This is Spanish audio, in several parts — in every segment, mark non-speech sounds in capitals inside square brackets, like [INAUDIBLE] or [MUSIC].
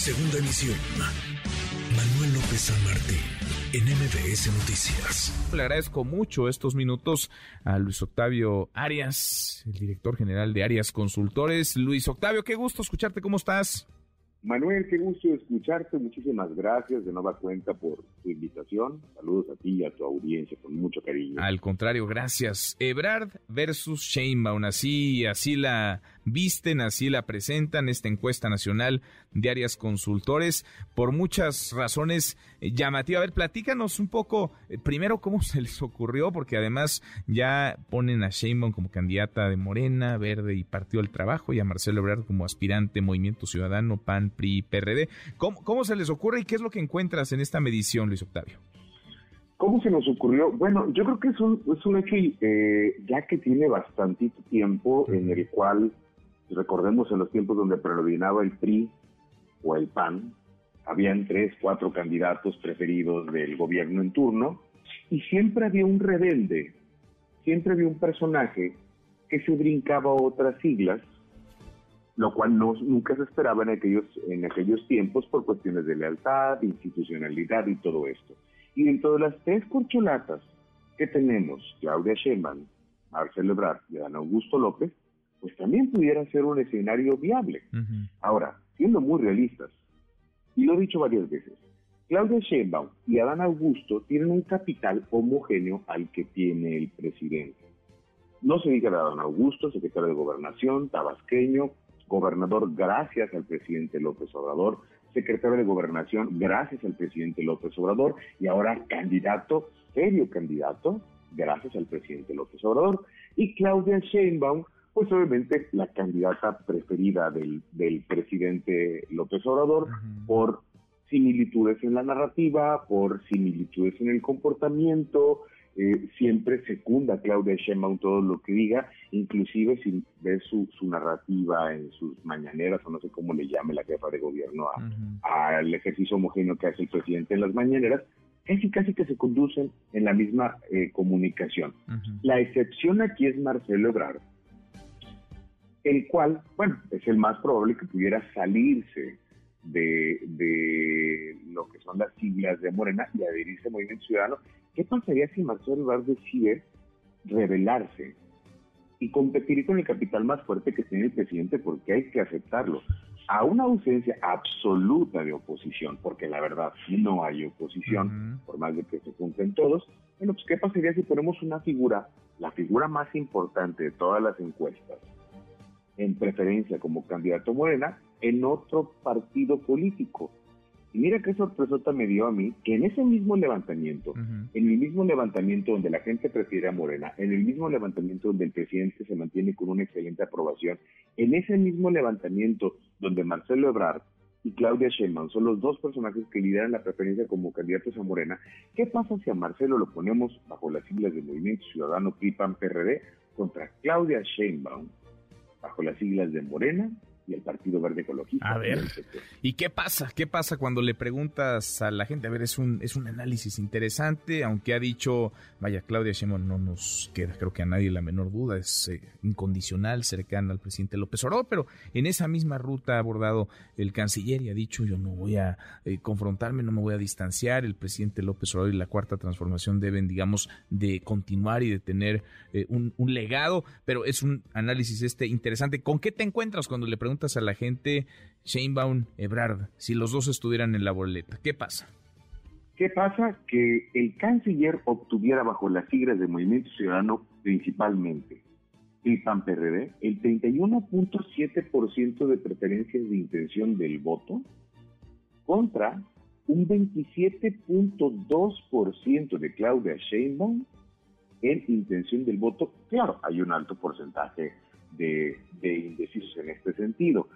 Segunda emisión. Manuel López San Martín, en MBS Noticias. Le agradezco mucho estos minutos a Luis Octavio Arias, el director general de Arias Consultores. Luis Octavio, qué gusto escucharte, ¿cómo estás? Manuel, qué gusto escucharte. Muchísimas gracias de nueva cuenta por tu invitación. Saludos a ti y a tu audiencia con mucho cariño. Al contrario, gracias. Ebrard versus Sheinbaum, así, así la visten, así la presentan esta encuesta nacional de áreas consultores por muchas razones eh, llamativas. A ver, platícanos un poco, eh, primero, cómo [LAUGHS] se les ocurrió, porque además ya ponen a Sheinbaum como candidata de Morena, Verde y Partido del Trabajo y a Marcelo Ebrard como aspirante Movimiento Ciudadano, PAN, PRI, PRD. ¿Cómo, cómo se les ocurre y qué es lo que encuentras en esta medición, Luis Octavio? ¿Cómo se nos ocurrió? Bueno, yo creo que es un, es un hecho eh, ya que tiene bastante tiempo en el cual recordemos en los tiempos donde predominaba el PRI o el PAN, habían tres, cuatro candidatos preferidos del gobierno en turno, y siempre había un rebelde, siempre había un personaje que se brincaba otras siglas, lo cual no, nunca se esperaba en aquellos, en aquellos tiempos por cuestiones de lealtad, institucionalidad y todo esto. Y dentro de las tres corcholatas que tenemos, Claudia Sheinbaum, Marcelo Ebrard y Adán Augusto López, pues también pudiera ser un escenario viable. Ahora, siendo muy realistas, y lo he dicho varias veces, Claudia Sheinbaum y Adán Augusto tienen un capital homogéneo al que tiene el presidente. No se diga de Adán Augusto, secretario de Gobernación, tabasqueño, gobernador gracias al presidente López Obrador, secretario de Gobernación gracias al presidente López Obrador y ahora candidato, serio candidato, gracias al presidente López Obrador. Y Claudia Sheinbaum, pues obviamente la candidata preferida del, presidente López Obrador por similitudes en la narrativa, por similitudes en el comportamiento, eh, siempre secunda a Claudia Sheinbaum todo lo que diga, inclusive sin ver su, narrativa en sus mañaneras, o no sé cómo le llame la jefa de gobierno al ejercicio homogéneo que hace el presidente en las mañaneras, casi casi que se conducen en la misma eh, comunicación. La excepción aquí es Marcelo Ebrard, el cual, bueno, es el más probable que pudiera salirse de, lo que son las siglas de Morena y adherirse al Movimiento Ciudadano. ¿Qué pasaría si Marcelo Ebrard decide rebelarse y competir con el capital más fuerte que tiene el presidente? Porque hay que aceptarlo. A una ausencia absoluta de oposición, porque la verdad no hay oposición, por más de que se junten todos, bueno, pues ¿qué pasaría si ponemos una figura, la figura más importante de todas las encuestas, en preferencia como candidato Morena en otro partido político. Y mira qué sorpresota me dio a mí que en ese mismo levantamiento, en el mismo levantamiento donde la gente prefiere a Morena, en el mismo levantamiento donde el presidente se mantiene con una excelente aprobación, en ese mismo levantamiento donde Marcelo Ebrard y Claudia Sheinbaum son los dos personajes que lideran la preferencia como candidatos a Morena, ¿qué pasa si a Marcelo lo ponemos bajo las siglas del Movimiento Ciudadano PRI-PAN-PRD contra Claudia Sheinbaum bajo las siglas de Morena y el Partido Verde Ecologista. A ver, ¿y qué pasa? ¿Qué pasa cuando le preguntas a la gente? A ver, es un, es un análisis interesante, aunque ha dicho, vaya, Claudia Sheinbaum no nos queda, creo que a nadie la menor duda, es eh, incondicional, cercana al presidente López Obrador, pero en esa misma ruta ha abordado el canciller y ha dicho, yo no voy a eh, confrontarme, no me voy a distanciar, el presidente López Obrador y la Cuarta Transformación deben, digamos, de continuar y de tener eh, un, un legado, pero es un análisis este interesante. ¿Con qué te encuentras cuando le preguntas a la gente, Sheinbaum, Ebrard, si los dos estuvieran en la boleta? ¿Qué pasa? ¿Qué pasa? Que el canciller obtuviera bajo las siglas del Movimiento Ciudadano principalmente el PAN-PRD el 31.7% de preferencias de intención del voto contra un 27.2% de Claudia Sheinbaum en intención del voto. Claro, hay un alto porcentaje de, indecisos en este sentido.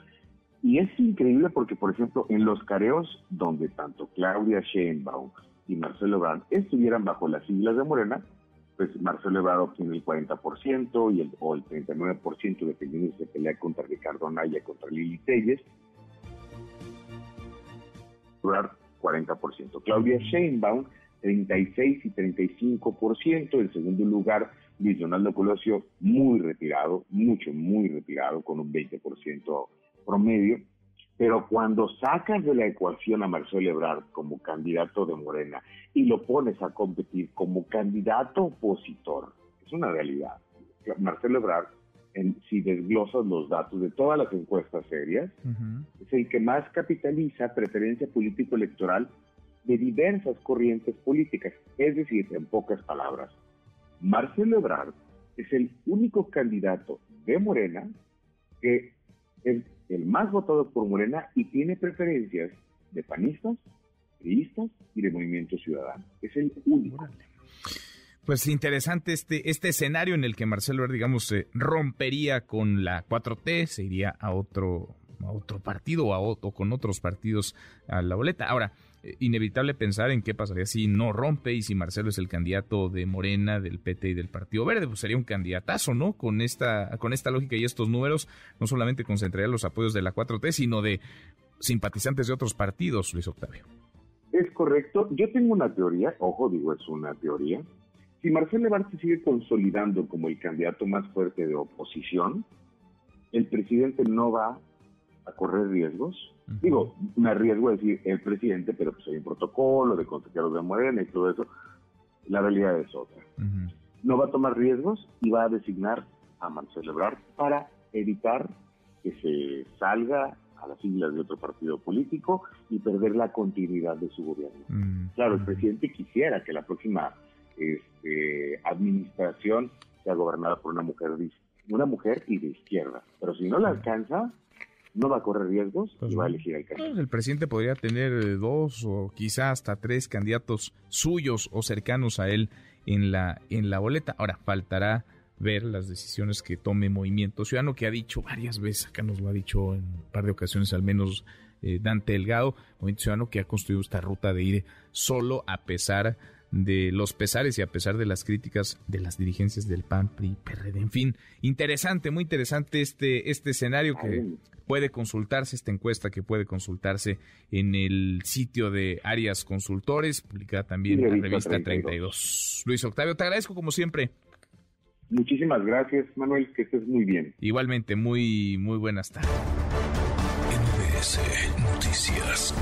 Y es increíble porque, por ejemplo, en los careos donde tanto Claudia Sheinbaum y Marcelo Ebrard estuvieran bajo las siglas de Morena, pues Marcelo Ebrard obtiene el 40% y el, o el 39% dependiendo si se pelea contra Ricardo Anaya, contra Lili Telles. Ebrard 40%. Claudia Sheinbaum 36 y 35%. En segundo lugar, Luis Donaldo Colosio muy retirado, mucho, muy retirado, con un 20% promedio. Pero cuando sacas de la ecuación a Marcelo Ebrard como candidato de Morena y lo pones a competir como candidato opositor, es una realidad. Marcelo Ebrard, en, si desglosas los datos de todas las encuestas serias, es el que más capitaliza preferencia político-electoral de diversas corrientes políticas. Es decir, en pocas palabras, Marcelo Ebrard es el único candidato de Morena que es el más votado por Morena y tiene preferencias de panistas, priistas y de Movimiento Ciudadano. Es el único. Pues interesante este, este escenario en el que Marcelo Ebrard, digamos, se rompería con la 4T, se iría a otro, a otro partido o, a, o con otros partidos a la boleta. Ahora, inevitable pensar en qué pasaría si no rompe y si Marcelo es el candidato de Morena, del PT y del Partido Verde, pues sería un candidatazo, ¿no? Con esta, con esta lógica y estos números, no solamente concentraría los apoyos de la 4T, sino de simpatizantes de otros partidos, Luis Octavio. Es correcto. Yo tengo una teoría, ojo, digo, es una teoría. Si Marcelo Ebrard se sigue consolidando como el candidato más fuerte de oposición, el presidente no va a correr riesgos Digo, me arriesgo a decir el presidente, pero pues hay un protocolo de consejeros de Morena y todo eso. La realidad es otra. No va a tomar riesgos y va a designar a Marcelo Ebrard para evitar que se salga a las siglas de otro partido político y perder la continuidad de su gobierno. Claro, el presidente quisiera que la próxima este, administración sea gobernada por una mujer, una mujer y de izquierda, pero si no la alcanza, no va a correr riesgos y pues va a elegir al candidato. Pues el presidente podría tener eh, dos o quizá hasta tres candidatos suyos o cercanos a él en la, en la boleta. Ahora, faltará ver las decisiones que tome Movimiento Ciudadano, que ha dicho varias veces, acá nos lo ha dicho en un par de ocasiones al menos eh, Dante Delgado, Movimiento Ciudadano que ha construido esta ruta de ir solo a pesar de los pesares y a pesar de las críticas de las dirigencias del PAN, PRI, PRD. En fin, interesante, muy interesante este, este escenario que puede consultarse, esta encuesta que puede consultarse en el sitio de Arias Consultores, publicada también en la revista 32. Luis Octavio, te agradezco como siempre. Muchísimas gracias, Manuel, que estés muy bien. Igualmente, muy, muy buenas tardes. NBS Noticias.